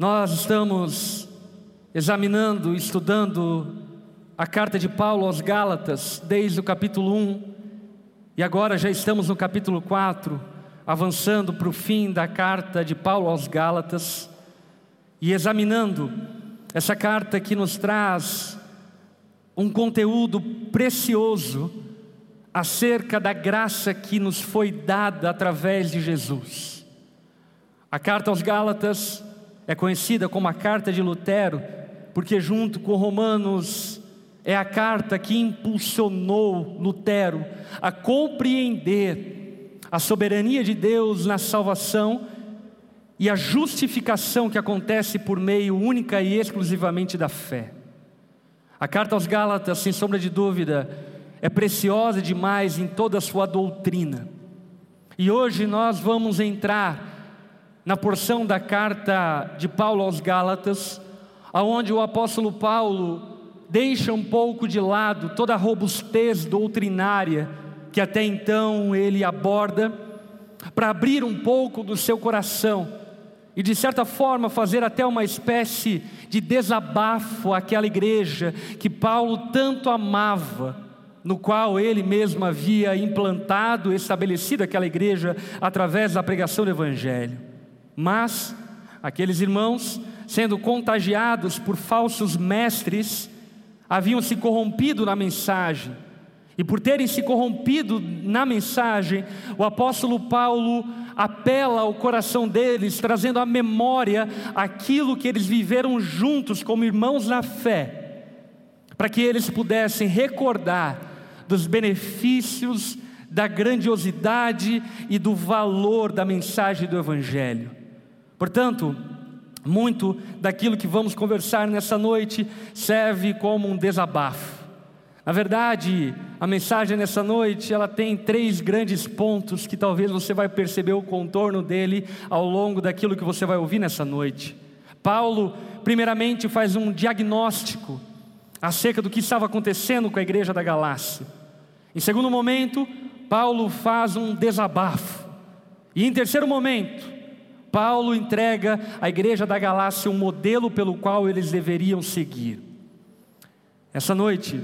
Nós estamos examinando, estudando a carta de Paulo aos Gálatas, desde o capítulo 1, e agora já estamos no capítulo 4, avançando para o fim da carta de Paulo aos Gálatas, e examinando essa carta que nos traz um conteúdo precioso acerca da graça que nos foi dada através de Jesus. A carta aos Gálatas é conhecida como a carta de Lutero, porque, junto com Romanos, é a carta que impulsionou Lutero a compreender a soberania de Deus na salvação e a justificação que acontece por meio única e exclusivamente da fé. A carta aos Gálatas, sem sombra de dúvida, é preciosa demais em toda a sua doutrina. E hoje nós vamos entrar na porção da carta de Paulo aos Gálatas, aonde o apóstolo Paulo deixa um pouco de lado toda a robustez doutrinária que até então ele aborda, para abrir um pouco do seu coração e de certa forma fazer até uma espécie de desabafo àquela igreja que Paulo tanto amava, no qual ele mesmo havia implantado, estabelecido aquela igreja através da pregação do Evangelho. Mas aqueles irmãos, sendo contagiados por falsos mestres, haviam se corrompido na mensagem. E por terem se corrompido na mensagem, o apóstolo Paulo apela ao coração deles, trazendo à memória aquilo que eles viveram juntos como irmãos na fé, para que eles pudessem recordar dos benefícios, da grandiosidade e do valor da mensagem do Evangelho. Portanto, muito daquilo que vamos conversar nessa noite serve como um desabafo. Na verdade, a mensagem nessa noite, ela tem três grandes pontos que talvez você vai perceber o contorno dele ao longo daquilo que você vai ouvir nessa noite. Paulo, primeiramente, faz um diagnóstico acerca do que estava acontecendo com a igreja da Galácia. Em segundo momento, Paulo faz um desabafo. E em terceiro momento, Paulo entrega à igreja da Galácia um modelo pelo qual eles deveriam seguir. Essa noite,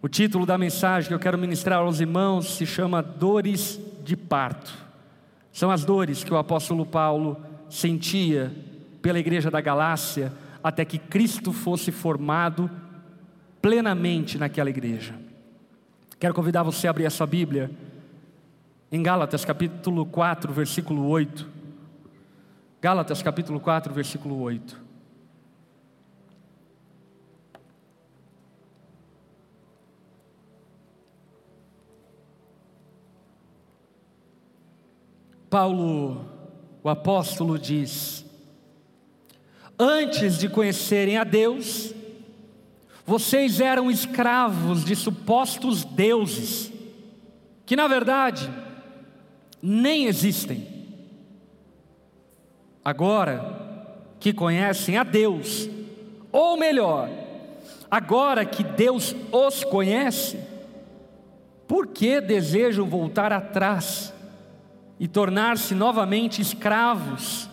o título da mensagem que eu quero ministrar aos irmãos se chama Dores de Parto. São as dores que o apóstolo Paulo sentia pela igreja da Galácia até que Cristo fosse formado plenamente naquela igreja. Quero convidar você a abrir a sua Bíblia em Gálatas capítulo 4, versículo 8. Gálatas capítulo 4, versículo 8. Paulo, o apóstolo, diz: Antes de conhecerem a Deus, vocês eram escravos de supostos deuses, que na verdade nem existem. Agora que conhecem a Deus, ou melhor, agora que Deus os conhece, por que desejam voltar atrás e tornar-se novamente escravos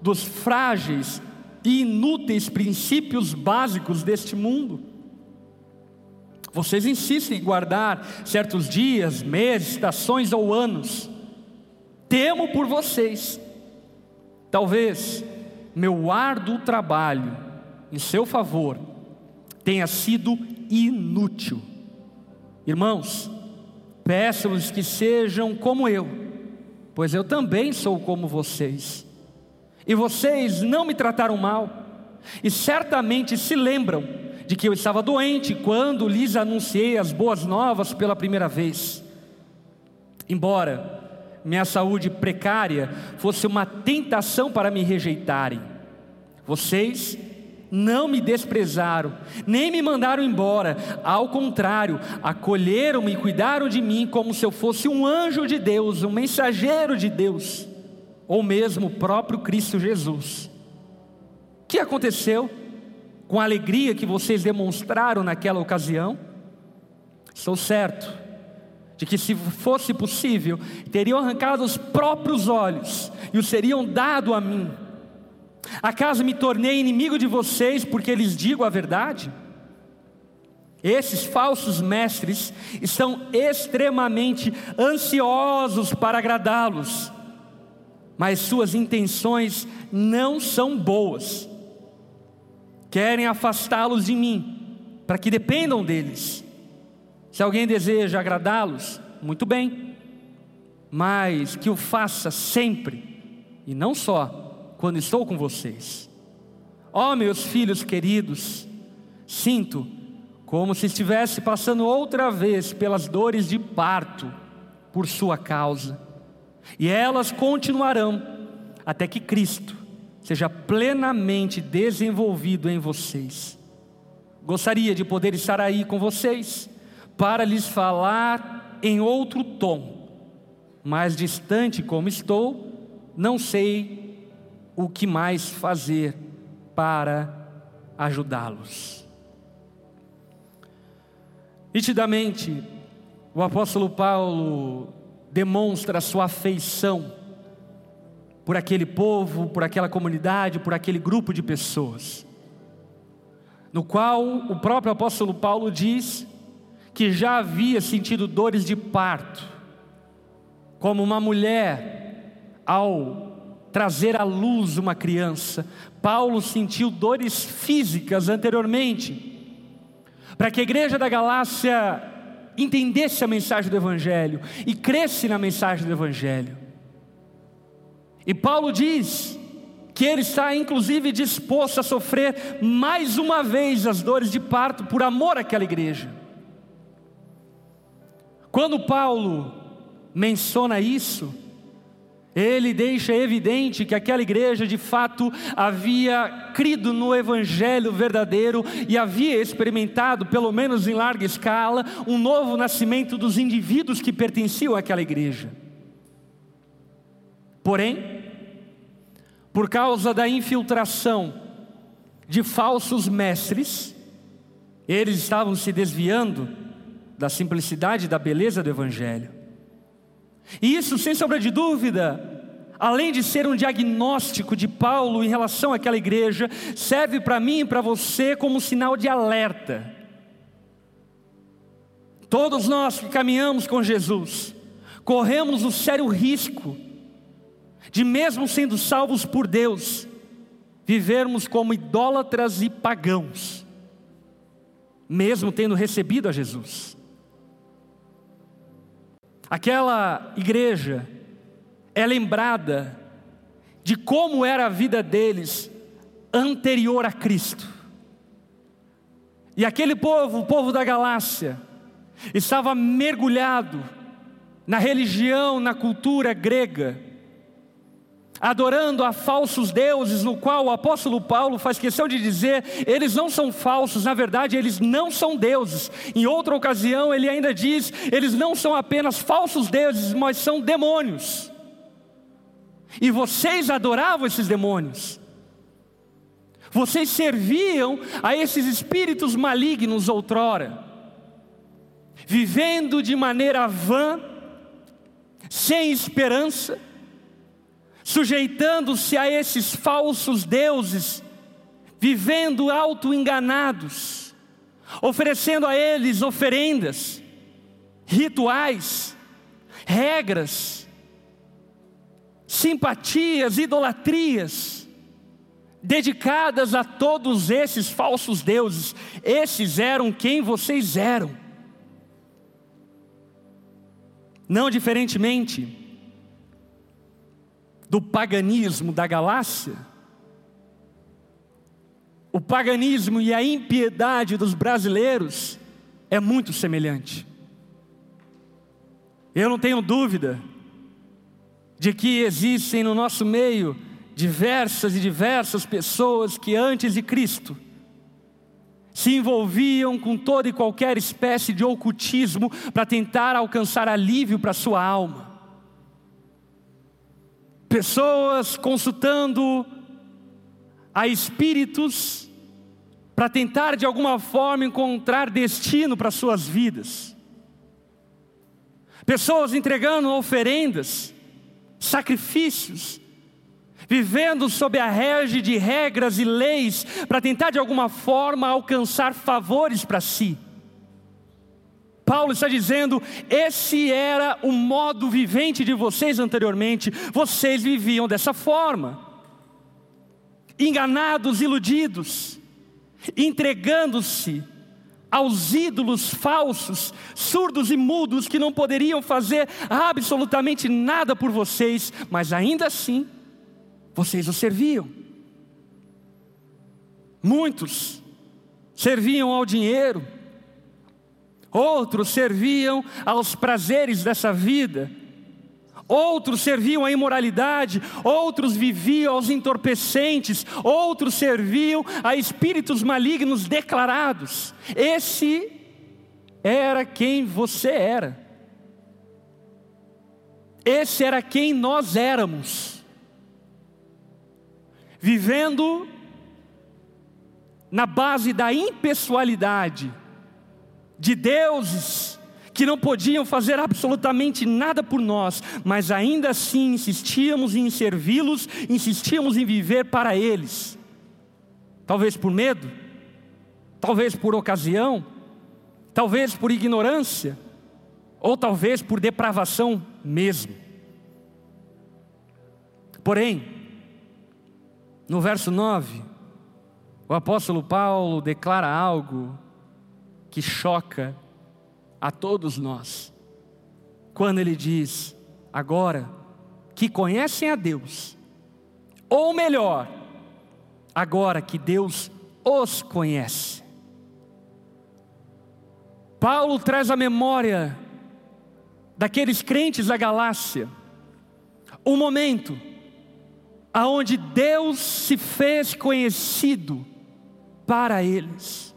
dos frágeis e inúteis princípios básicos deste mundo? Vocês insistem em guardar certos dias, meses, estações ou anos. Temo por vocês Talvez meu árduo trabalho em seu favor tenha sido inútil. Irmãos, peço-lhes que sejam como eu, pois eu também sou como vocês. E vocês não me trataram mal, e certamente se lembram de que eu estava doente quando lhes anunciei as boas novas pela primeira vez. Embora minha saúde precária fosse uma tentação para me rejeitarem. Vocês não me desprezaram, nem me mandaram embora, ao contrário, acolheram-me e cuidaram de mim como se eu fosse um anjo de Deus, um mensageiro de Deus, ou mesmo o próprio Cristo Jesus. O que aconteceu com a alegria que vocês demonstraram naquela ocasião? Estou certo de que, se fosse possível, teriam arrancado os próprios olhos e os seriam dado a mim. Acaso me tornei inimigo de vocês porque lhes digo a verdade? Esses falsos mestres estão extremamente ansiosos para agradá-los, mas suas intenções não são boas. Querem afastá-los de mim, para que dependam deles. Se alguém deseja agradá-los, muito bem, mas que o faça sempre, e não só quando estou com vocês. Ó oh, meus filhos queridos, sinto como se estivesse passando outra vez pelas dores de parto por sua causa, e elas continuarão até que Cristo seja plenamente desenvolvido em vocês. Gostaria de poder estar aí com vocês para lhes falar em outro tom, mas distante como estou, não sei o que mais fazer para ajudá-los. Nitidamente, o apóstolo Paulo demonstra sua afeição por aquele povo, por aquela comunidade, por aquele grupo de pessoas, no qual o próprio apóstolo Paulo diz que já havia sentido dores de parto, como uma mulher ao trazer à luz uma criança. Paulo sentiu dores físicas anteriormente para que a igreja da Galácia entendesse a mensagem do Evangelho e cresce na mensagem do Evangelho. E Paulo diz que ele está inclusive disposto a sofrer mais uma vez as dores de parto por amor àquela igreja. Quando Paulo menciona isso, ele deixa evidente que aquela igreja de fato havia crido no Evangelho verdadeiro e havia experimentado, pelo menos em larga escala, um novo nascimento dos indivíduos que pertenciam àquela igreja. Porém, por causa da infiltração de falsos mestres, eles estavam se desviando da simplicidade e da beleza do Evangelho. E isso, sem sombra de dúvida, além de ser um diagnóstico de Paulo em relação àquela igreja, serve para mim e para você como sinal de alerta. Todos nós que caminhamos com Jesus, corremos o sério risco de, mesmo sendo salvos por Deus, vivermos como idólatras e pagãos, mesmo tendo recebido a Jesus. Aquela igreja é lembrada de como era a vida deles anterior a Cristo. E aquele povo, o povo da Galácia, estava mergulhado na religião, na cultura grega, adorando a falsos deuses, no qual o apóstolo Paulo faz questão de dizer, eles não são falsos, na verdade, eles não são deuses. Em outra ocasião, ele ainda diz, eles não são apenas falsos deuses, mas são demônios. E vocês adoravam esses demônios. Vocês serviam a esses espíritos malignos outrora, vivendo de maneira vã, sem esperança, sujeitando-se a esses falsos deuses, vivendo auto-enganados, oferecendo a eles oferendas, rituais, regras, simpatias, idolatrias, dedicadas a todos esses falsos deuses. Esses eram quem vocês eram. Não diferentemente, do paganismo da Galácia, o paganismo e a impiedade dos brasileiros é muito semelhante. Eu não tenho dúvida de que existem no nosso meio diversas e diversas pessoas que antes de Cristo se envolviam com toda e qualquer espécie de ocultismo para tentar alcançar alívio para sua alma pessoas consultando a espíritos para tentar de alguma forma encontrar destino para suas vidas. Pessoas entregando oferendas, sacrifícios, vivendo sob a rege de regras e leis para tentar de alguma forma alcançar favores para si. Paulo está dizendo: esse era o modo vivente de vocês anteriormente, vocês viviam dessa forma, enganados, iludidos, entregando-se aos ídolos falsos, surdos e mudos que não poderiam fazer absolutamente nada por vocês, mas ainda assim, vocês o serviam. Muitos serviam ao dinheiro, outros serviam aos prazeres dessa vida, outros serviam à imoralidade, outros viviam aos entorpecentes, outros serviam a espíritos malignos declarados. Esse era quem você era. Esse era quem nós éramos vivendo na base da impessoalidade, de deuses que não podiam fazer absolutamente nada por nós, mas ainda assim insistíamos em servi-los, insistíamos em viver para eles. Talvez por medo, talvez por ocasião, talvez por ignorância, ou talvez por depravação mesmo. Porém, no verso 9, o apóstolo Paulo declara algo que choca a todos nós. Quando ele diz: agora que conhecem a Deus, ou melhor, agora que Deus os conhece. Paulo traz a memória daqueles crentes da Galácia, o momento aonde Deus se fez conhecido para eles.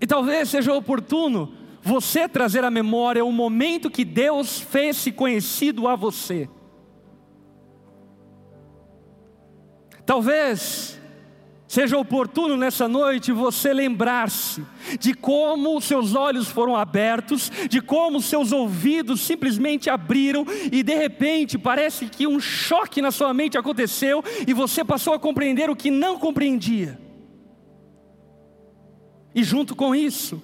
E talvez seja oportuno você trazer à memória o momento que Deus fez-se conhecido a você. Talvez Seja oportuno nessa noite você lembrar-se de como seus olhos foram abertos, de como seus ouvidos simplesmente abriram e de repente parece que um choque na sua mente aconteceu e você passou a compreender o que não compreendia. E junto com isso,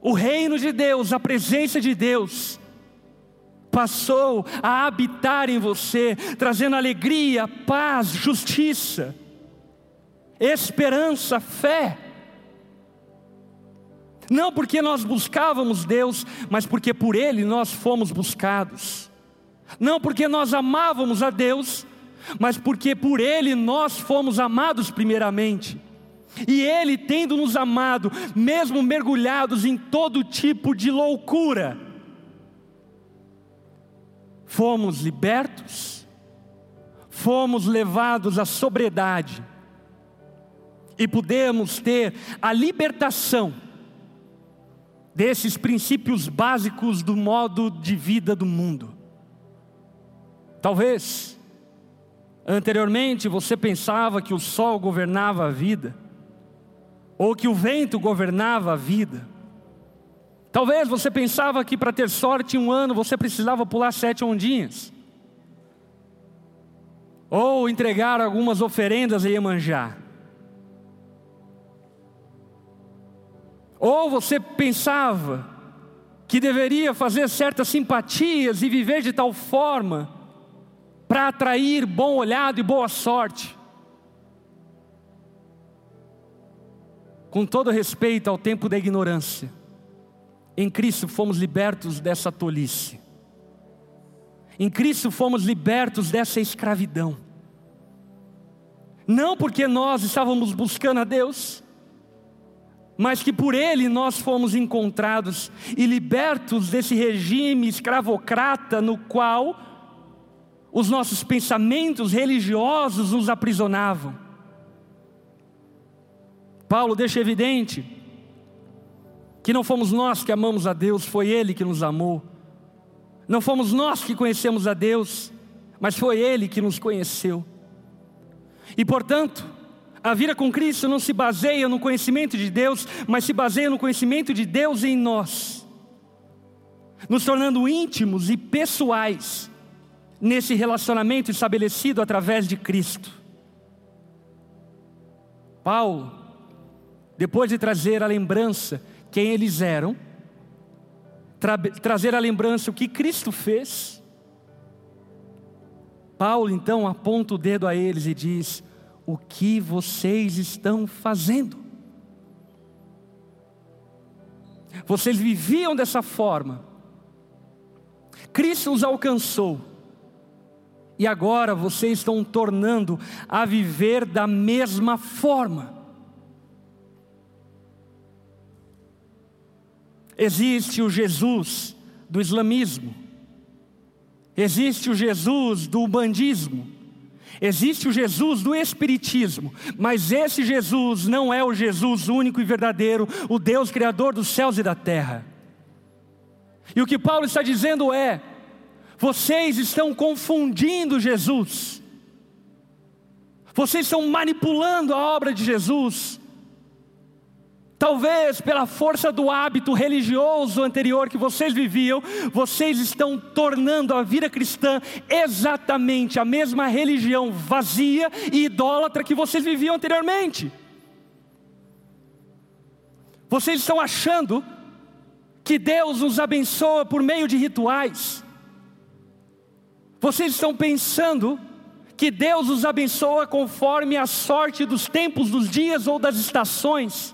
o reino de Deus, a presença de Deus, passou a habitar em você, trazendo alegria, paz, justiça esperança, fé. Não porque nós buscávamos Deus, mas porque por Ele nós fomos buscados. Não porque nós amávamos a Deus, mas porque por Ele nós fomos amados primeiramente. E Ele, tendo nos amado, mesmo mergulhados em todo tipo de loucura, fomos libertos, fomos levados à sobriedade, e podemos ter a libertação desses princípios básicos do modo de vida do mundo. Talvez, anteriormente você pensava que o sol governava a vida, ou que o vento governava a vida. Talvez você pensava que para ter sorte em um ano você precisava pular sete ondinhas, ou entregar algumas oferendas a Iemanjá. Ou você pensava que deveria fazer certas simpatias e viver de tal forma para atrair bom olhado e boa sorte. Com todo respeito ao tempo da ignorância, em Cristo fomos libertos dessa tolice. Em Cristo fomos libertos dessa escravidão. Não porque nós estávamos buscando a Deus, mas que por ele nós fomos encontrados e libertos desse regime escravocrata no qual os nossos pensamentos religiosos nos aprisionavam. Paulo deixa evidente que não fomos nós que amamos a Deus, foi Ele que nos amou. Não fomos nós que conhecemos a Deus, mas foi Ele que nos conheceu. E portanto, a vida com Cristo não se baseia no conhecimento de Deus, mas se baseia no conhecimento de Deus em nós, nos tornando íntimos e pessoais, nesse relacionamento estabelecido através de Cristo. Paulo, depois de trazer a lembrança quem eles eram, tra trazer a lembrança o que Cristo fez, Paulo então aponta o dedo a eles e diz: O que vocês estão fazendo? Vocês viviam dessa forma, Cristo os alcançou, e agora vocês estão tornando a viver da mesma forma. Existe o Jesus do islamismo, existe o Jesus do bandismo, existe o Jesus do espiritismo, mas esse Jesus não é o Jesus único e verdadeiro, o Deus criador dos céus e da terra. E o que Paulo está dizendo é: vocês estão confundindo Jesus, vocês estão manipulando a obra de Jesus, Talvez pela força do hábito religioso anterior que vocês viviam, vocês estão tornando a vida cristã exatamente a mesma religião vazia e idólatra que vocês viviam anteriormente. Vocês estão achando que Deus nos abençoa por meio de rituais. Vocês estão pensando que Deus os abençoa conforme a sorte dos tempos, dos dias ou das estações.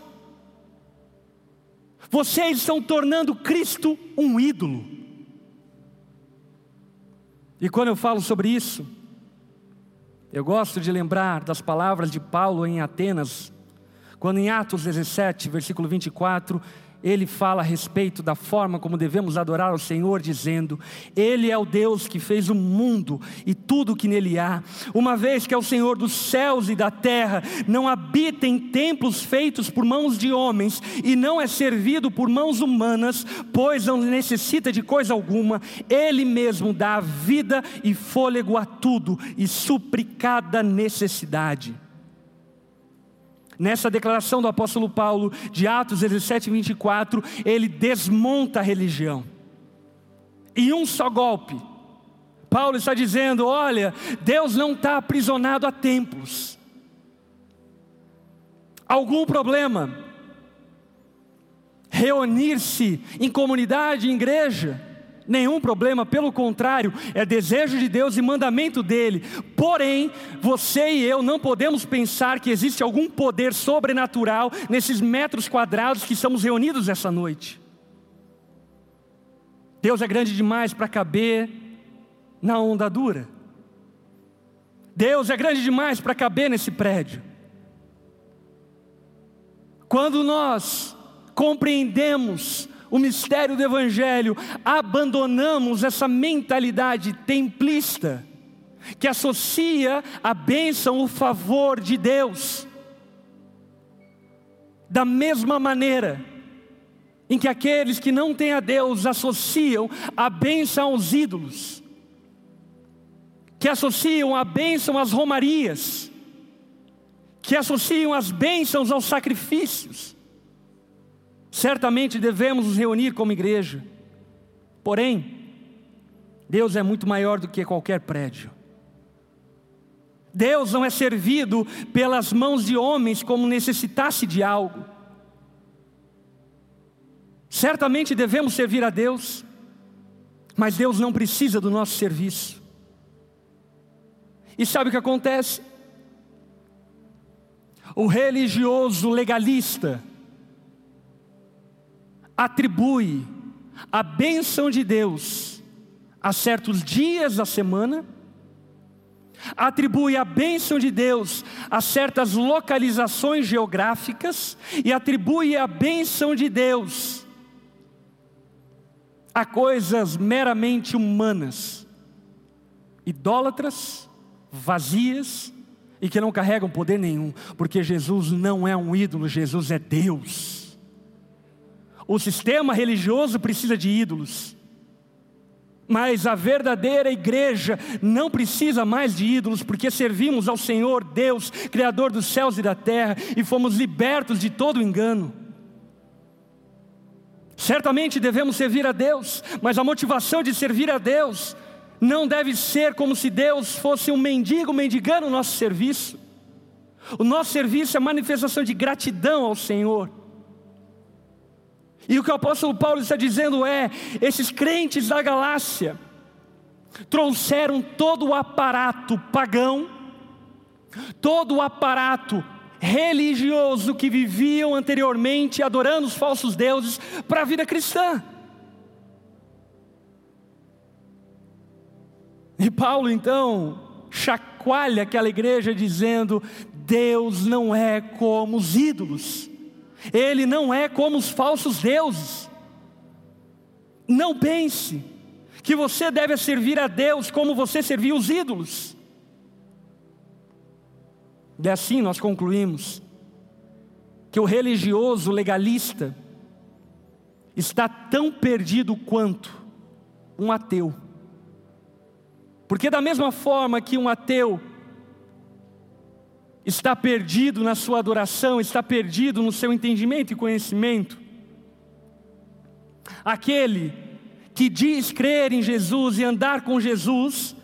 Vocês estão tornando Cristo um ídolo. E quando eu falo sobre isso, eu gosto de lembrar das palavras de Paulo em Atenas, quando em Atos 17, versículo 24, ele fala a respeito da forma como devemos adorar ao Senhor, dizendo: Ele é o Deus que fez o mundo e tudo o que nele há, uma vez que é o Senhor dos céus e da terra, não habita em templos feitos por mãos de homens e não é servido por mãos humanas, pois não necessita de coisa alguma, Ele mesmo dá vida e fôlego a tudo e supre cada necessidade. Nessa declaração do apóstolo Paulo, de Atos 17, 24, ele desmonta a religião. Em um só golpe, Paulo está dizendo: olha, Deus não está aprisionado a templos. Algum problema? Reunir-se em comunidade, em igreja, nenhum problema, pelo contrário, é desejo de Deus e mandamento dele. Porém, você e eu não podemos pensar que existe algum poder sobrenatural nesses metros quadrados que estamos reunidos essa noite. Deus é grande demais para caber na onda dura. Deus é grande demais para caber nesse prédio. Quando nós compreendemos o mistério do Evangelho, abandonamos essa mentalidade templista, que associa a bênção, o favor de Deus, da mesma maneira em que aqueles que não têm a Deus associam a bênção aos ídolos, que associam a bênção às romarias, que associam as bênçãos aos sacrifícios, Certamente devemos nos reunir como igreja, porém, Deus é muito maior do que qualquer prédio. Deus não é servido pelas mãos de homens como necessitasse de algo. Certamente devemos servir a Deus, mas Deus não precisa do nosso serviço. E sabe o que acontece? O religioso legalista, atribui a bênção de Deus a certos dias da semana, atribui a bênção de Deus a certas localizações geográficas e atribui a bênção de Deus a coisas meramente humanas, idólatras, vazias e que não carregam poder nenhum, porque Jesus não é um ídolo, Jesus é Deus. O sistema religioso precisa de ídolos. Mas a verdadeira igreja não precisa mais de ídolos, porque servimos ao Senhor Deus, Criador dos céus e da terra, e fomos libertos de todo engano. Certamente devemos servir a Deus, mas a motivação de servir a Deus não deve ser como se Deus fosse um mendigo mendigando o nosso serviço. O nosso serviço é manifestação de gratidão ao Senhor. E o que o apóstolo Paulo está dizendo é: esses crentes da Galácia trouxeram todo o aparato pagão, todo o aparato religioso que viviam anteriormente adorando os falsos deuses para a vida cristã. E Paulo então chacoalha aquela igreja dizendo: Deus não é como os ídolos, Ele não é como os falsos deuses. Não pense que você deve servir a Deus como você servia os ídolos. E assim nós concluímos que o religioso legalista está tão perdido quanto um ateu. Porque, da mesma forma que um ateu está perdido na sua adoração, está perdido no seu entendimento e conhecimento, aquele que diz crer em Jesus e andar com Jesus,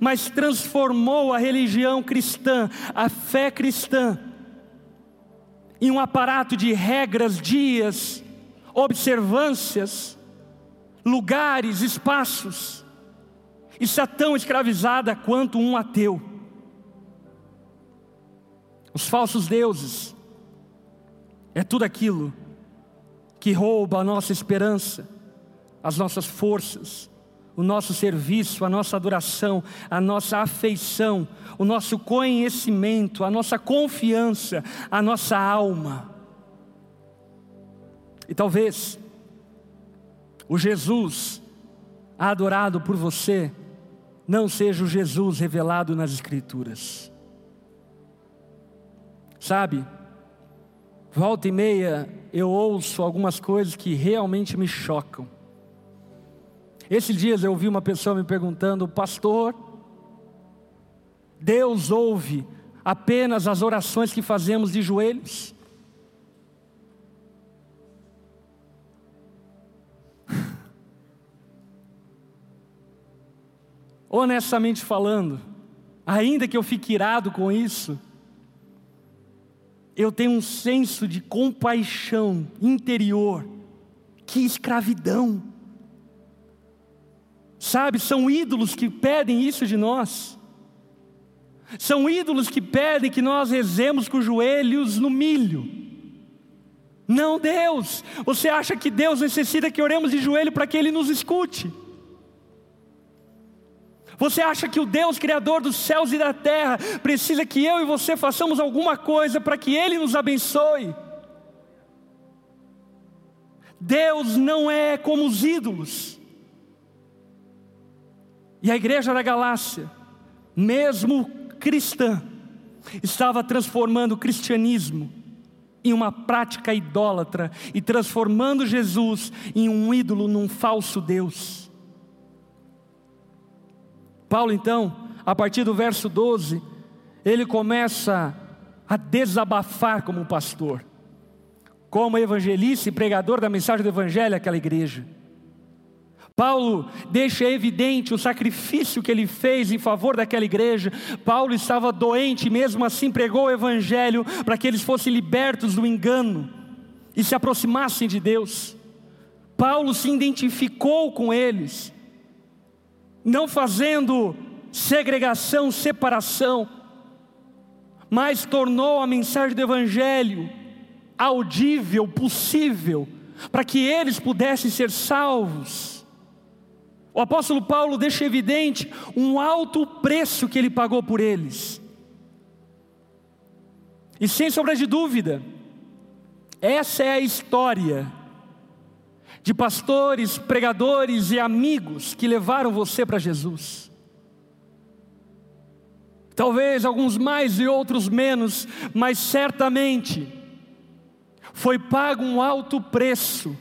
mas transformou a religião cristã, a fé cristã, em um aparato de regras, dias, observâncias, lugares, espaços, está tão escravizada quanto um ateu. Os falsos deuses é tudo aquilo que rouba a nossa esperança, as nossas forças, o nosso serviço, a nossa adoração, a nossa afeição, o nosso conhecimento, a nossa confiança, a nossa alma. E talvez o Jesus adorado por você não seja o Jesus revelado nas Escrituras. Sabe, volta e meia eu ouço algumas coisas que realmente me chocam. Esses dias eu ouvi uma pessoa me perguntando, pastor, Deus ouve apenas as orações que fazemos de joelhos? Honestamente falando, ainda que eu fique irado com isso, eu tenho um senso de compaixão interior, que escravidão. Sabe, são ídolos que pedem isso de nós. São ídolos que pedem que nós rezemos com os joelhos no milho. Não, Deus. Você acha que Deus necessita que oremos de joelho para que Ele nos escute? Você acha que o Deus Criador dos céus e da terra precisa que eu e você façamos alguma coisa para que Ele nos abençoe? Deus não é como os ídolos. E a igreja da Galácia, mesmo cristã, estava transformando o cristianismo em uma prática idólatra e transformando Jesus em um ídolo, num falso Deus. Paulo, então, a partir do verso 12, ele começa a desabafar como pastor, como evangelista e pregador da mensagem do Evangelho àquela igreja. Paulo deixa evidente o sacrifício que ele fez em favor daquela igreja. Paulo estava doente, mesmo assim pregou o evangelho para que eles fossem libertos do engano e se aproximassem de Deus. Paulo se identificou com eles, não fazendo segregação, separação, mas tornou a mensagem do evangelho audível, possível, para que eles pudessem ser salvos. O apóstolo Paulo deixa evidente um alto preço que ele pagou por eles. E sem sombra de dúvida, essa é a história de pastores, pregadores e amigos que levaram você para Jesus. Talvez alguns mais e outros menos, mas certamente foi pago um alto preço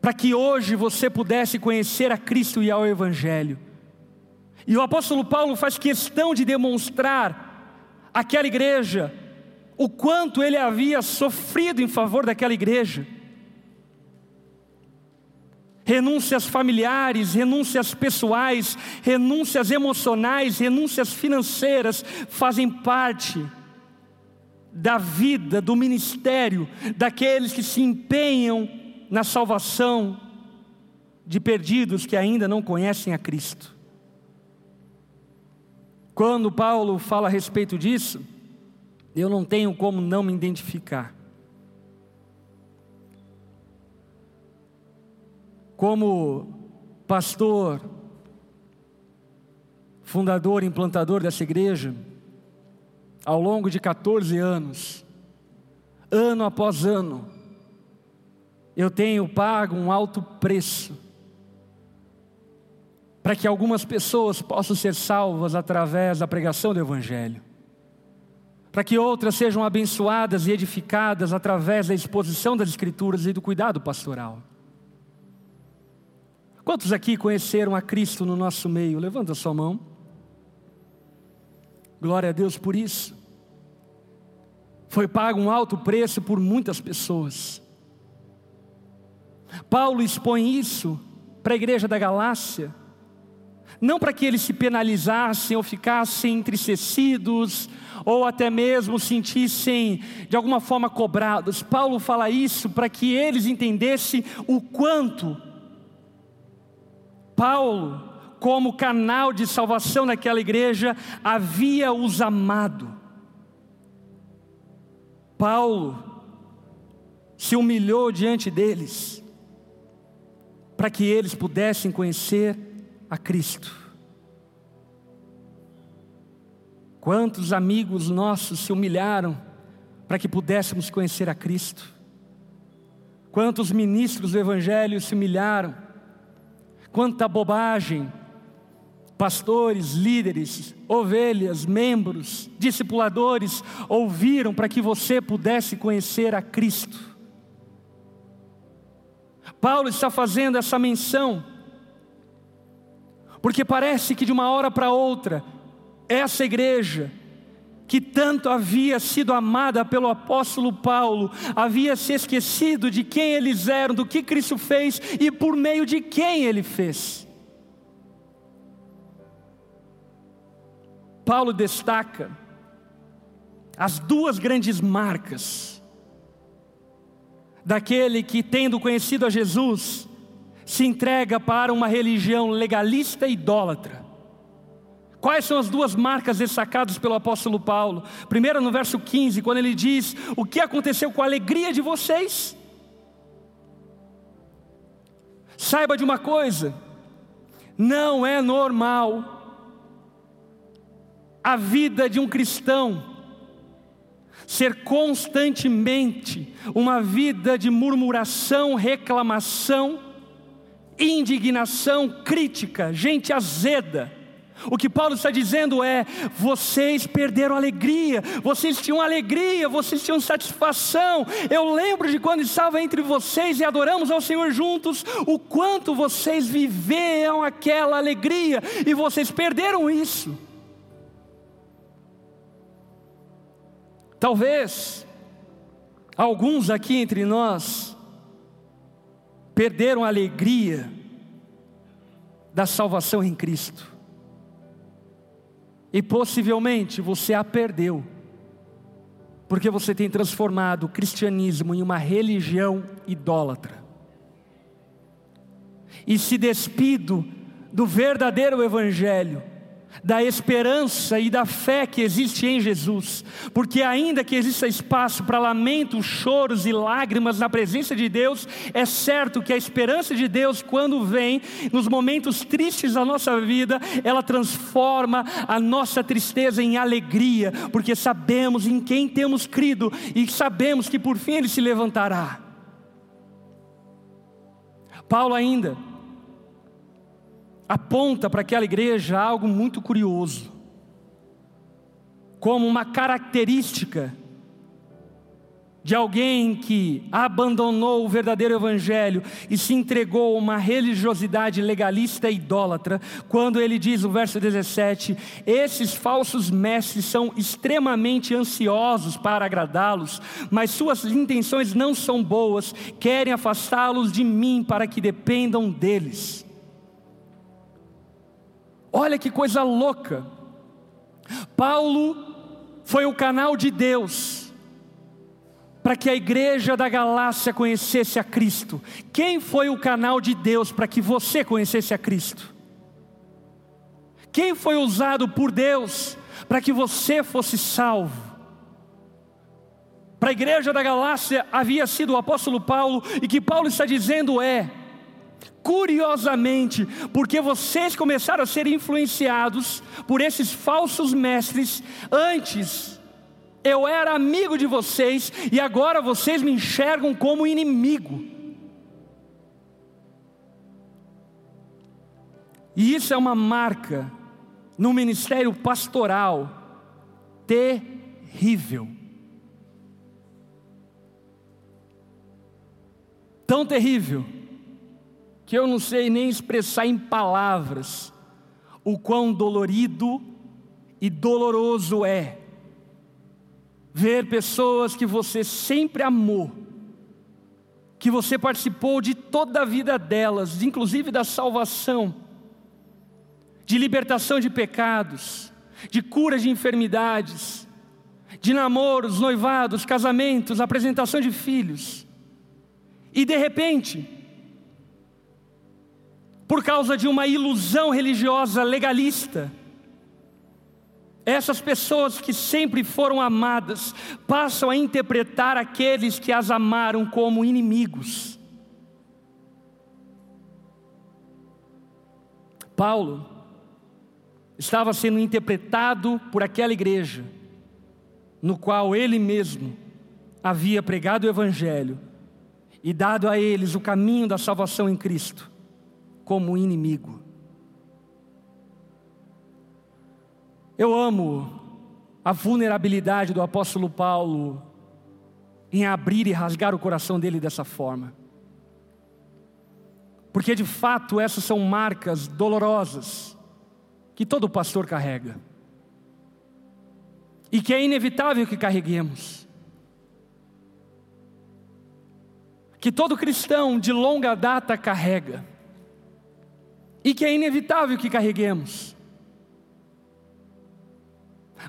para que hoje você pudesse conhecer a Cristo e ao Evangelho. E o apóstolo Paulo faz questão de demonstrar àquela igreja o quanto ele havia sofrido em favor daquela igreja. Renúncias familiares, renúncias pessoais, renúncias emocionais, renúncias financeiras fazem parte da vida, do ministério daqueles que se empenham na salvação de perdidos que ainda não conhecem a Cristo. Quando Paulo fala a respeito disso, eu não tenho como não me identificar. Como pastor, fundador, implantador dessa igreja, ao longo de 14 anos, ano após ano, eu tenho pago um alto preço para que algumas pessoas possam ser salvas através da pregação do Evangelho, para que outras sejam abençoadas e edificadas através da exposição das Escrituras e do cuidado pastoral. Quantos aqui conheceram a Cristo no nosso meio? Levanta sua mão. Glória a Deus por isso. Foi pago um alto preço por muitas pessoas. Paulo expõe isso para a igreja da Galácia, não para que eles se penalizassem ou ficassem entristecidos, ou até mesmo sentissem de alguma forma cobrados. Paulo fala isso para que eles entendessem o quanto Paulo, como canal de salvação naquela igreja, havia os amado. Paulo se humilhou diante deles, para que eles pudessem conhecer a Cristo. Quantos amigos nossos se humilharam para que pudéssemos conhecer a Cristo? Quantos ministros do Evangelho se humilharam quanta bobagem, pastores, líderes, ovelhas, membros, discipuladores ouviram para que você pudesse conhecer a Cristo. Paulo está fazendo essa menção, porque parece que de uma hora para outra, essa igreja, que tanto havia sido amada pelo apóstolo Paulo, havia se esquecido de quem eles eram, do que Cristo fez e por meio de quem ele fez. Paulo destaca as duas grandes marcas daquele que, tendo conhecido a Jesus, se entrega para uma religião legalista e idólatra. Quais são as duas marcas destacadas pelo apóstolo Paulo? Primeiro, no verso 15, quando ele diz: O que aconteceu com a alegria de vocês? Saiba de uma coisa, não é normal a vida de um cristão ser constantemente uma vida de murmuração, reclamação, indignação, crítica, gente azeda o que Paulo está dizendo é: vocês perderam alegria, vocês tinham alegria, vocês tinham satisfação. Eu lembro de quando estava entre vocês e adoramos ao Senhor juntos, o quanto vocês viveram aquela alegria e vocês perderam isso. Talvez alguns aqui entre nós perderam a alegria da salvação em Cristo. E possivelmente você a perdeu, porque você tem transformado o cristianismo em uma religião idólatra. E se despido do verdadeiro Evangelho, da esperança e da fé que existe em Jesus, porque ainda que exista espaço para lamentos, choros e lágrimas na presença de Deus, é certo que a esperança de Deus, quando vem nos momentos tristes da nossa vida, ela transforma a nossa tristeza em alegria, porque sabemos em quem temos crido e sabemos que por fim Ele se levantará. Paulo ainda aponta para aquela igreja algo muito curioso, como uma característica de alguém que abandonou o verdadeiro evangelho e se entregou a uma religiosidade legalista e idólatra, quando ele diz no verso 17: Esses falsos mestres são extremamente ansiosos para agradá-los, mas suas intenções não são boas, querem afastá-los de mim para que dependam deles. Olha que coisa louca. Paulo foi o canal de Deus para que a igreja da Galácia conhecesse a Cristo? Quem foi o canal de Deus para que você conhecesse a Cristo? Quem foi usado por Deus para que você fosse salvo? Para a igreja da Galácia havia sido o apóstolo Paulo, e que Paulo está dizendo é: curiosamente, porque vocês começaram a ser influenciados por esses falsos mestres antes eu era amigo de vocês e agora vocês me enxergam como inimigo. E isso é uma marca no ministério pastoral terrível. Tão terrível que eu não sei nem expressar em palavras o quão dolorido e doloroso é ver pessoas que você sempre amou, que você participou de toda a vida delas, inclusive da salvação, de libertação de pecados, de cura de enfermidades, de namoros, noivados, casamentos, apresentação de filhos, e de repente, por causa de uma ilusão religiosa legalista, essas pessoas que sempre foram amadas passam a interpretar aqueles que as amaram como inimigos. Paulo estava sendo interpretado por aquela igreja, no qual ele mesmo havia pregado o Evangelho e dado a eles o caminho da salvação em Cristo, como inimigo. Eu amo a vulnerabilidade do apóstolo Paulo em abrir e rasgar o coração dele dessa forma. Porque de fato essas são marcas dolorosas que todo pastor carrega. E que é inevitável que carreguemos. Que todo cristão de longa data carrega. E que é inevitável que carreguemos.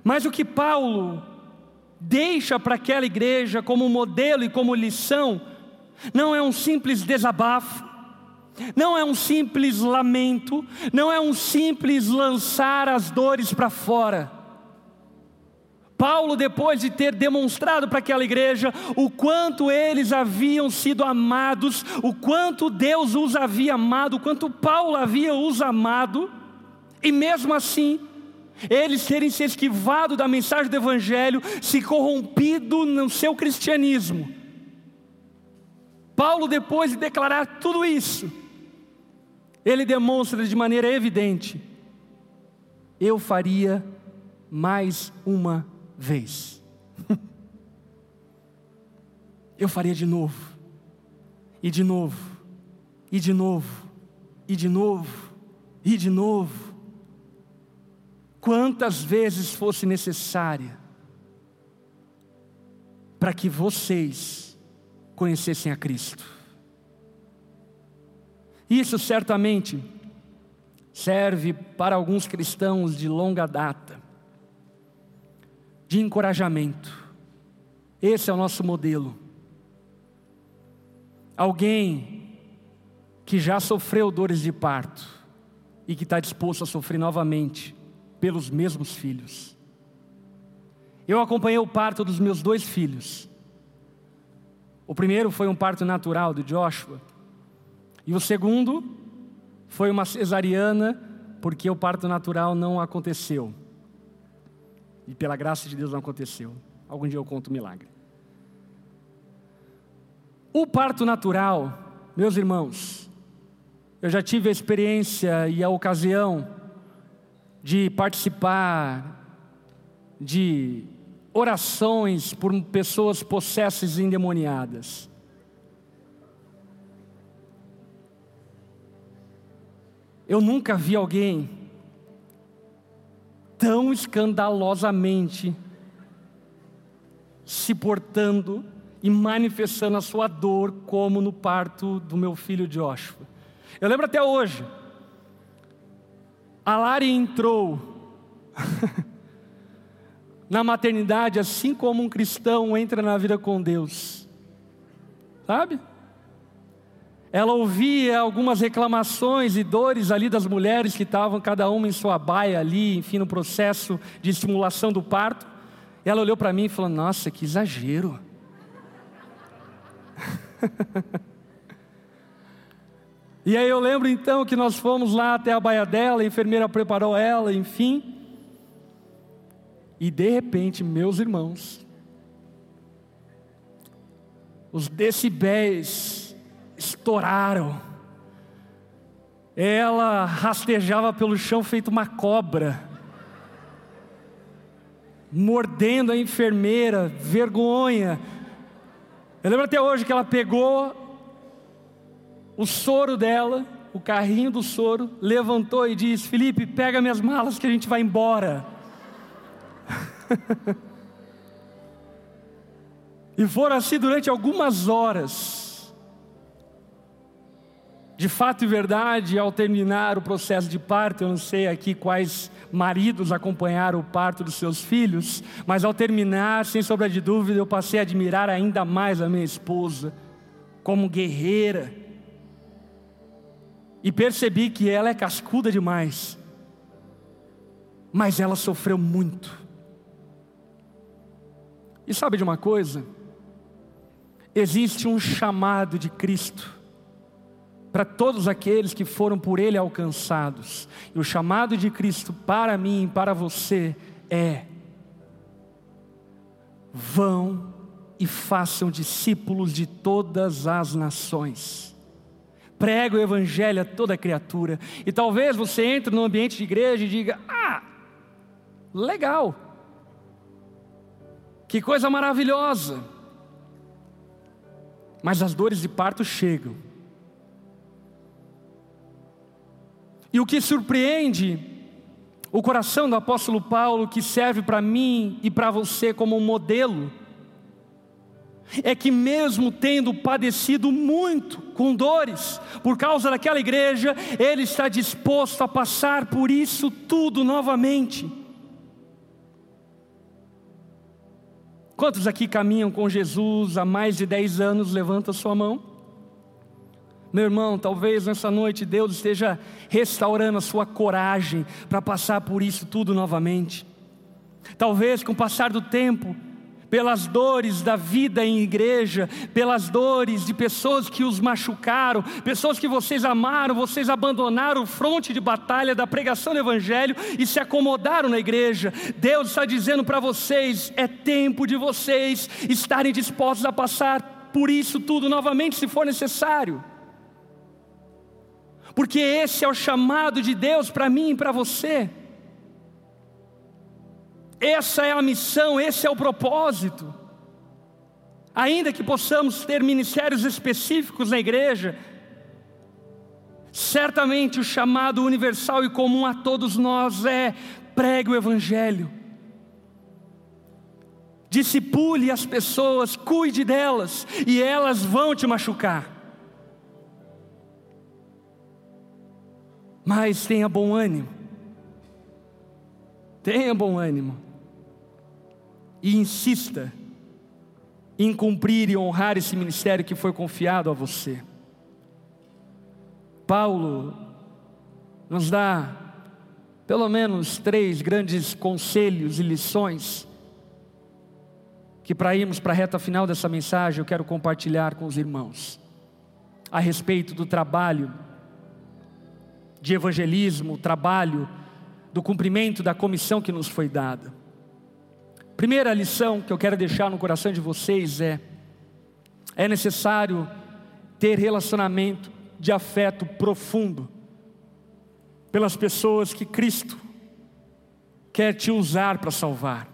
Mas o que Paulo deixa para aquela igreja como modelo e como lição, não é um simples desabafo, não é um simples lamento, não é um simples lançar as dores para fora. Paulo, depois de ter demonstrado para aquela igreja o quanto eles haviam sido amados, o quanto Deus os havia amado, o quanto Paulo havia os amado, e mesmo assim, eles terem se esquivado da mensagem do Evangelho, se corrompido no seu cristianismo. Paulo, depois de declarar tudo isso, ele demonstra de maneira evidente: eu faria mais uma vez. eu faria de novo, e de novo, e de novo, e de novo, e de novo quantas vezes fosse necessária, para que vocês conhecessem a Cristo. Isso certamente serve para alguns cristãos de longa data, de encorajamento. Esse é o nosso modelo. Alguém que já sofreu dores de parto e que está disposto a sofrer novamente pelos mesmos filhos. Eu acompanhei o parto dos meus dois filhos. O primeiro foi um parto natural de Joshua, e o segundo foi uma cesariana, porque o parto natural não aconteceu. E pela graça de Deus não aconteceu. Algum dia eu conto o milagre. O parto natural, meus irmãos, eu já tive a experiência e a ocasião de participar de orações por pessoas possessas e endemoniadas. Eu nunca vi alguém tão escandalosamente se portando e manifestando a sua dor como no parto do meu filho Joshua. Eu lembro até hoje. A Lari entrou na maternidade assim como um cristão entra na vida com Deus. Sabe? Ela ouvia algumas reclamações e dores ali das mulheres que estavam cada uma em sua baia ali, enfim, no processo de estimulação do parto. Ela olhou para mim e falou: Nossa, que exagero. e aí eu lembro então que nós fomos lá até a baia dela, a enfermeira preparou ela, enfim. E de repente, meus irmãos, os decibéis estouraram. Ela rastejava pelo chão feito uma cobra, mordendo a enfermeira, vergonha. Eu lembro até hoje que ela pegou o soro dela, o carrinho do soro, levantou e disse: Felipe, pega minhas malas que a gente vai embora. e foram assim durante algumas horas. De fato e verdade, ao terminar o processo de parto, eu não sei aqui quais maridos acompanharam o parto dos seus filhos, mas ao terminar, sem sombra de dúvida, eu passei a admirar ainda mais a minha esposa, como guerreira, e percebi que ela é cascuda demais, mas ela sofreu muito. E sabe de uma coisa? Existe um chamado de Cristo para todos aqueles que foram por Ele alcançados. E o chamado de Cristo para mim e para você é: vão e façam discípulos de todas as nações. Prega o Evangelho a toda criatura. E talvez você entre no ambiente de igreja e diga: Ah, legal, que coisa maravilhosa. Mas as dores de parto chegam E o que surpreende o coração do apóstolo Paulo, que serve para mim e para você como um modelo, é que, mesmo tendo padecido muito com dores por causa daquela igreja, ele está disposto a passar por isso tudo novamente. Quantos aqui caminham com Jesus há mais de 10 anos? Levanta sua mão. Meu irmão, talvez nessa noite Deus esteja restaurando a sua coragem para passar por isso tudo novamente. Talvez com o passar do tempo, pelas dores da vida em igreja, pelas dores de pessoas que os machucaram, pessoas que vocês amaram, vocês abandonaram o fronte de batalha da pregação do Evangelho e se acomodaram na igreja. Deus está dizendo para vocês: é tempo de vocês estarem dispostos a passar por isso tudo novamente, se for necessário porque esse é o chamado de Deus para mim e para você. Essa é a missão, esse é o propósito. Ainda que possamos ter ministérios específicos na igreja, certamente o chamado universal e comum a todos nós é pregue o Evangelho, discipule as pessoas, cuide delas, e elas vão te machucar. Mas tenha bom ânimo. Tenha bom ânimo. E insista em cumprir e honrar esse ministério que foi confiado a você. Paulo nos dá pelo menos três grandes conselhos e lições que para irmos para a reta final dessa mensagem eu quero compartilhar com os irmãos a respeito do trabalho de evangelismo, trabalho, do cumprimento da comissão que nos foi dada. Primeira lição que eu quero deixar no coração de vocês é: é necessário ter relacionamento de afeto profundo pelas pessoas que Cristo quer te usar para salvar.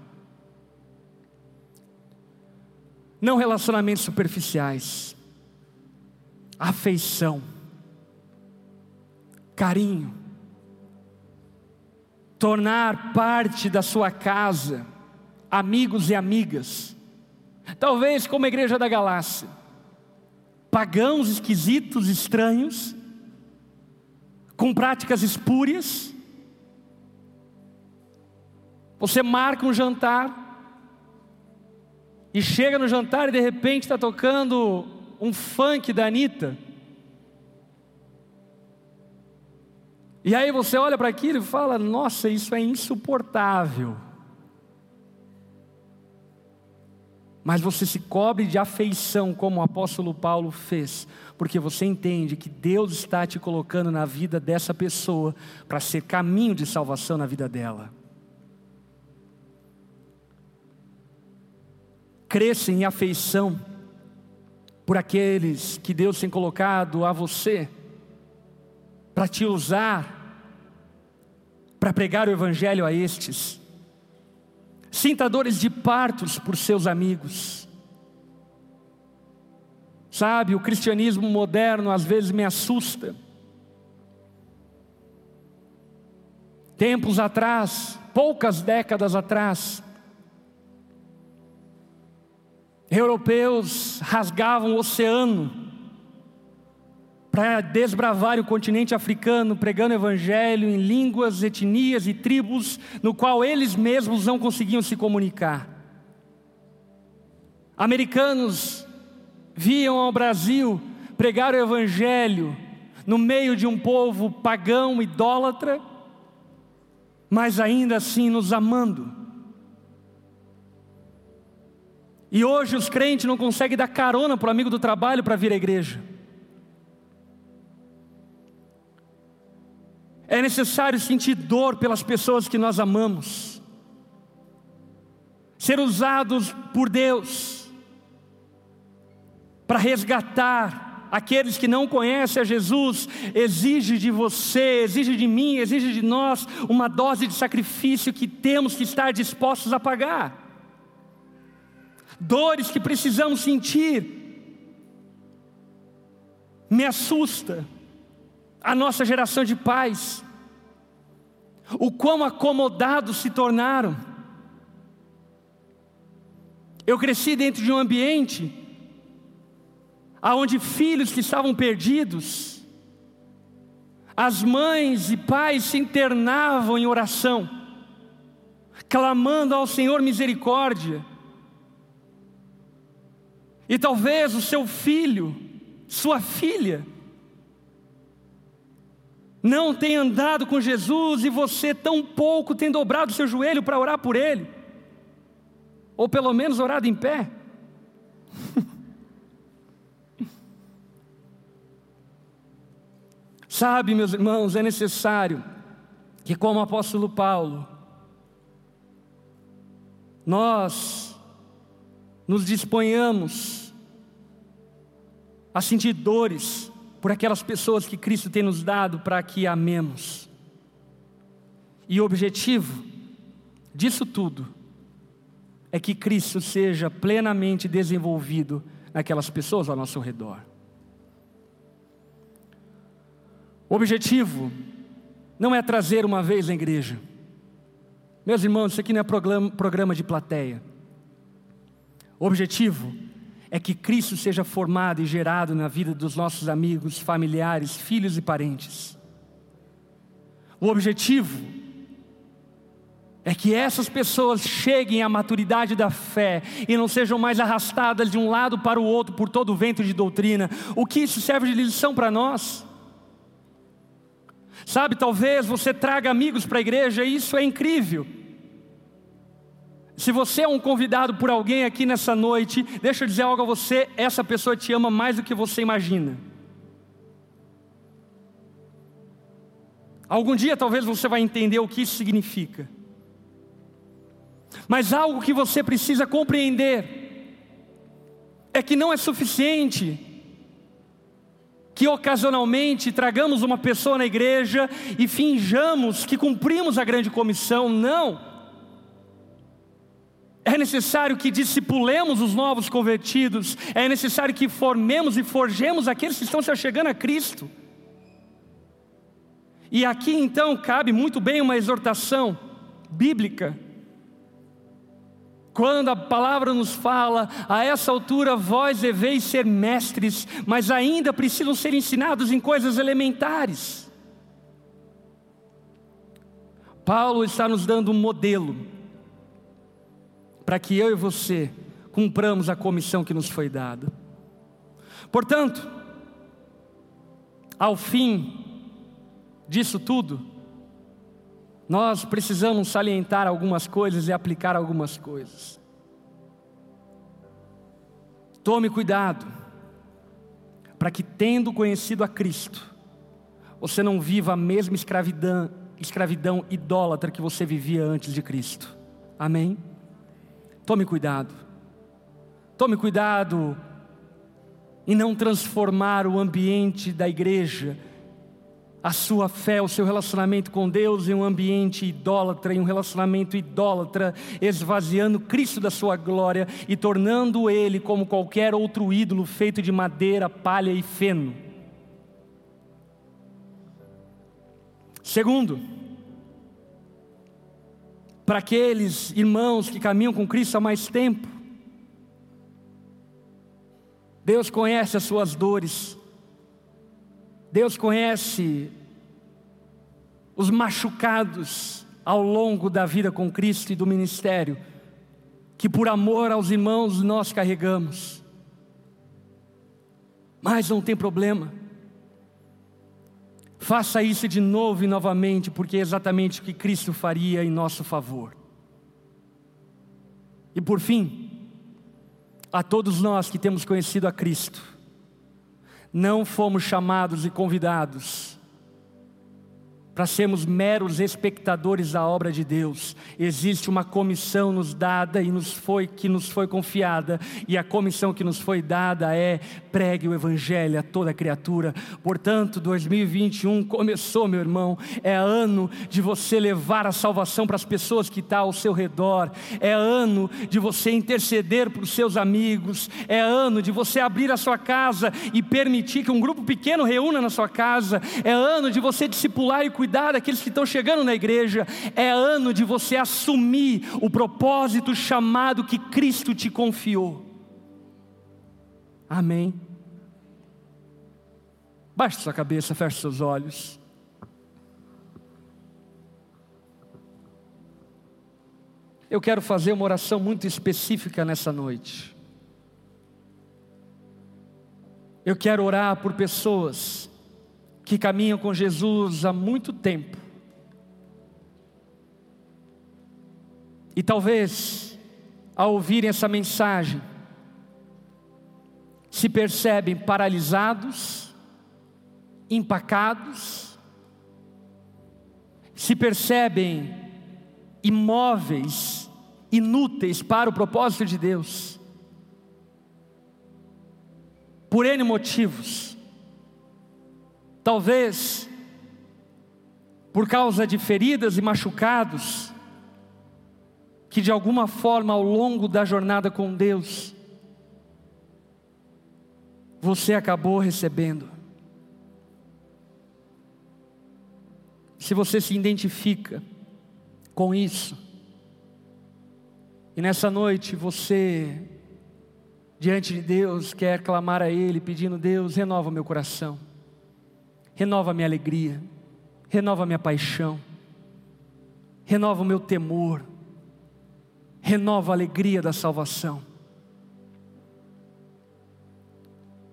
não relacionamentos superficiais, afeição, carinho, tornar parte da sua casa amigos e amigas, talvez como a igreja da Galácia, pagãos esquisitos, estranhos, com práticas espúrias. Você marca um jantar e chega no jantar e de repente está tocando um funk da Anitta. E aí você olha para aquilo e fala: Nossa, isso é insuportável. Mas você se cobre de afeição, como o apóstolo Paulo fez, porque você entende que Deus está te colocando na vida dessa pessoa para ser caminho de salvação na vida dela. Cresça em afeição por aqueles que Deus tem colocado a você para te usar para pregar o Evangelho a estes. Sinta dores de partos por seus amigos. Sabe, o cristianismo moderno às vezes me assusta. Tempos atrás, poucas décadas atrás, europeus rasgavam o oceano para desbravar o continente africano, pregando evangelho em línguas, etnias e tribos no qual eles mesmos não conseguiam se comunicar. Americanos viam ao Brasil pregar o evangelho no meio de um povo pagão, idólatra, mas ainda assim nos amando. E hoje os crentes não conseguem dar carona para o amigo do trabalho para vir à igreja. É necessário sentir dor pelas pessoas que nós amamos, ser usados por Deus para resgatar aqueles que não conhecem a Jesus, exige de você, exige de mim, exige de nós uma dose de sacrifício que temos que estar dispostos a pagar. Dores que precisamos sentir. Me assusta a nossa geração de pais, o quão acomodados se tornaram. Eu cresci dentro de um ambiente aonde filhos que estavam perdidos, as mães e pais se internavam em oração, clamando ao Senhor misericórdia. E talvez o seu filho, sua filha, não tem andado com Jesus e você tão pouco tem dobrado seu joelho para orar por ele, ou pelo menos orado em pé. Sabe, meus irmãos, é necessário que, como o apóstolo Paulo, nós nos disponhamos a sentir dores por aquelas pessoas que Cristo tem nos dado para que amemos. E o objetivo disso tudo é que Cristo seja plenamente desenvolvido naquelas pessoas ao nosso redor. O objetivo não é trazer uma vez na igreja. Meus irmãos, isso aqui não é programa, programa de plateia. O objetivo é que Cristo seja formado e gerado na vida dos nossos amigos, familiares, filhos e parentes. O objetivo é que essas pessoas cheguem à maturidade da fé e não sejam mais arrastadas de um lado para o outro por todo o vento de doutrina. O que isso serve de lição para nós? Sabe, talvez você traga amigos para a igreja, e isso é incrível. Se você é um convidado por alguém aqui nessa noite, deixa eu dizer algo a você: essa pessoa te ama mais do que você imagina. Algum dia talvez você vai entender o que isso significa. Mas algo que você precisa compreender é que não é suficiente que ocasionalmente tragamos uma pessoa na igreja e finjamos que cumprimos a grande comissão. Não. É necessário que discipulemos os novos convertidos, é necessário que formemos e forjemos aqueles que estão se chegando a Cristo. E aqui então cabe muito bem uma exortação bíblica. Quando a palavra nos fala, a essa altura vós deveis ser mestres, mas ainda precisam ser ensinados em coisas elementares. Paulo está nos dando um modelo para que eu e você cumpramos a comissão que nos foi dada. Portanto, ao fim disso tudo, nós precisamos salientar algumas coisas e aplicar algumas coisas. Tome cuidado, para que, tendo conhecido a Cristo, você não viva a mesma escravidão, escravidão idólatra que você vivia antes de Cristo. Amém? Tome cuidado. Tome cuidado em não transformar o ambiente da igreja a sua fé, o seu relacionamento com Deus em um ambiente idólatra, em um relacionamento idólatra, esvaziando Cristo da sua glória e tornando ele como qualquer outro ídolo feito de madeira, palha e feno. Segundo, para aqueles irmãos que caminham com Cristo há mais tempo, Deus conhece as suas dores, Deus conhece os machucados ao longo da vida com Cristo e do ministério, que por amor aos irmãos nós carregamos. Mas não tem problema. Faça isso de novo e novamente, porque é exatamente o que Cristo faria em nosso favor. E por fim, a todos nós que temos conhecido a Cristo, não fomos chamados e convidados para sermos meros espectadores da obra de Deus. Existe uma comissão nos dada e nos foi que nos foi confiada, e a comissão que nos foi dada é pregue o evangelho a toda criatura. Portanto, 2021 começou, meu irmão, é ano de você levar a salvação para as pessoas que estão tá ao seu redor. É ano de você interceder para os seus amigos. É ano de você abrir a sua casa e permitir que um grupo pequeno reúna na sua casa. É ano de você discipular e cuidar cuidar daqueles que estão chegando na igreja, é ano de você assumir o propósito chamado que Cristo te confiou. Amém. Baixe sua cabeça, feche seus olhos. Eu quero fazer uma oração muito específica nessa noite. Eu quero orar por pessoas que caminham com Jesus há muito tempo. E talvez, ao ouvirem essa mensagem, se percebem paralisados, empacados, se percebem imóveis, inúteis para o propósito de Deus, por N motivos. Talvez por causa de feridas e machucados, que de alguma forma ao longo da jornada com Deus, você acabou recebendo. Se você se identifica com isso, e nessa noite você, diante de Deus, quer clamar a Ele, pedindo: Deus, renova meu coração renova minha alegria, renova minha paixão, renova o meu temor, renova a alegria da salvação.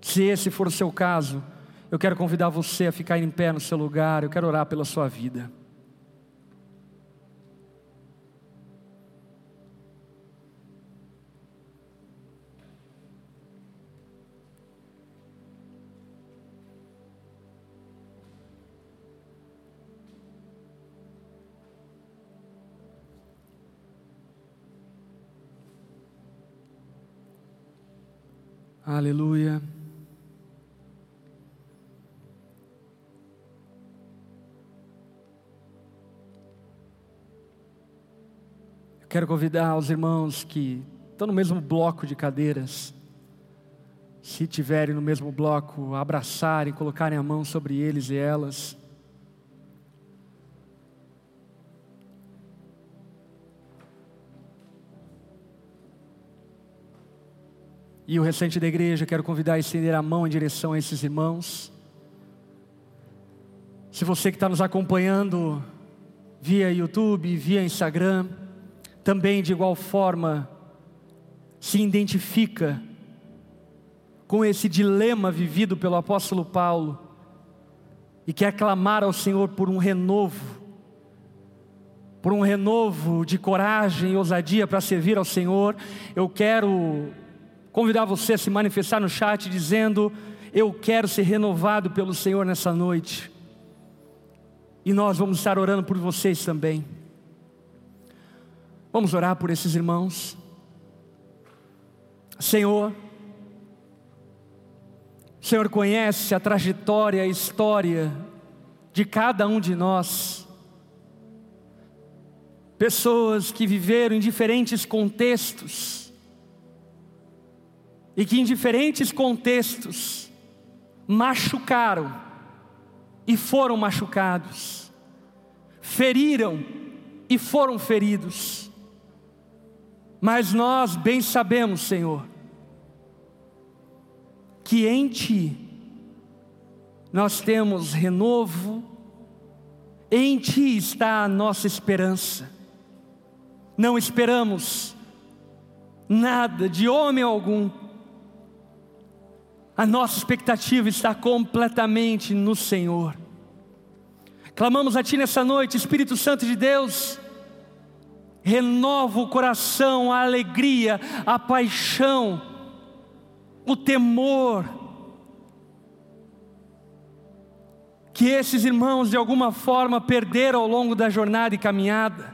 Se esse for o seu caso, eu quero convidar você a ficar em pé no seu lugar, eu quero orar pela sua vida. Aleluia. Eu Quero convidar os irmãos que estão no mesmo bloco de cadeiras, se tiverem no mesmo bloco, abraçarem, colocarem a mão sobre eles e elas. E o restante da igreja, quero convidar a estender a mão em direção a esses irmãos. Se você que está nos acompanhando via YouTube, via Instagram, também de igual forma se identifica com esse dilema vivido pelo apóstolo Paulo e quer clamar ao Senhor por um renovo, por um renovo de coragem e ousadia para servir ao Senhor, eu quero convidar você a se manifestar no chat dizendo: Eu quero ser renovado pelo Senhor nessa noite. E nós vamos estar orando por vocês também. Vamos orar por esses irmãos. Senhor, o Senhor conhece a trajetória, a história de cada um de nós. Pessoas que viveram em diferentes contextos, e que em diferentes contextos machucaram e foram machucados, feriram e foram feridos. Mas nós bem sabemos, Senhor, que em Ti nós temos renovo, em Ti está a nossa esperança. Não esperamos nada de homem algum, a nossa expectativa está completamente no Senhor. Clamamos a Ti nessa noite, Espírito Santo de Deus, renova o coração, a alegria, a paixão, o temor. Que esses irmãos de alguma forma perderam ao longo da jornada e caminhada,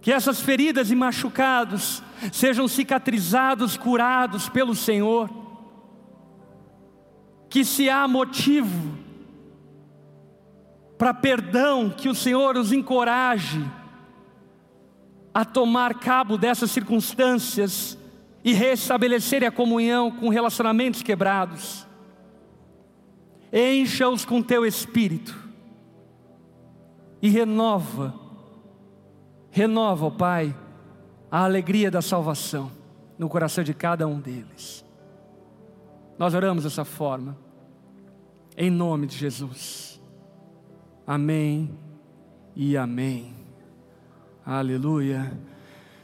que essas feridas e machucados sejam cicatrizados, curados pelo Senhor que se há motivo para perdão, que o Senhor os encoraje a tomar cabo dessas circunstâncias e restabelecer a comunhão com relacionamentos quebrados. Encha-os com teu espírito e renova, renova, Pai, a alegria da salvação no coração de cada um deles. Nós oramos dessa forma, em nome de Jesus. Amém e amém. Aleluia.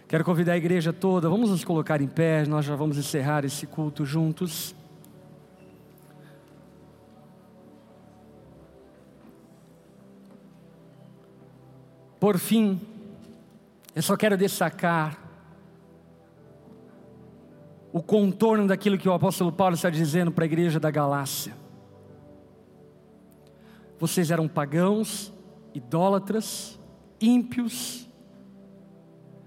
Quero convidar a igreja toda, vamos nos colocar em pé, nós já vamos encerrar esse culto juntos. Por fim, eu só quero destacar o contorno daquilo que o apóstolo Paulo está dizendo para a igreja da Galácia. Vocês eram pagãos, idólatras, ímpios,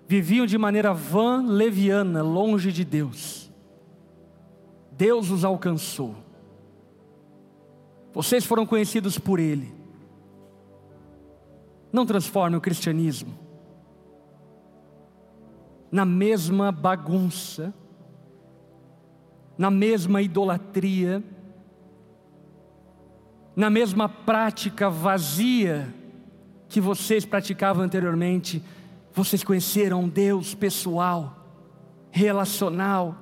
viviam de maneira vã, leviana, longe de Deus. Deus os alcançou. Vocês foram conhecidos por Ele. Não transforme o cristianismo na mesma bagunça na mesma idolatria, na mesma prática vazia que vocês praticavam anteriormente, vocês conheceram um Deus pessoal, relacional.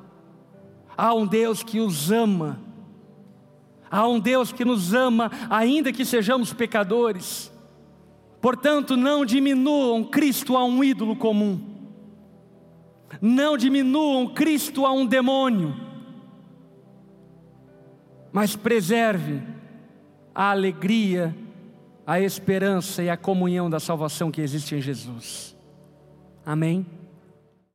Há um Deus que os ama. Há um Deus que nos ama, ainda que sejamos pecadores. Portanto, não diminuam Cristo a um ídolo comum. Não diminuam Cristo a um demônio mas preserve a alegria, a esperança e a comunhão da salvação que existe em Jesus. Amém?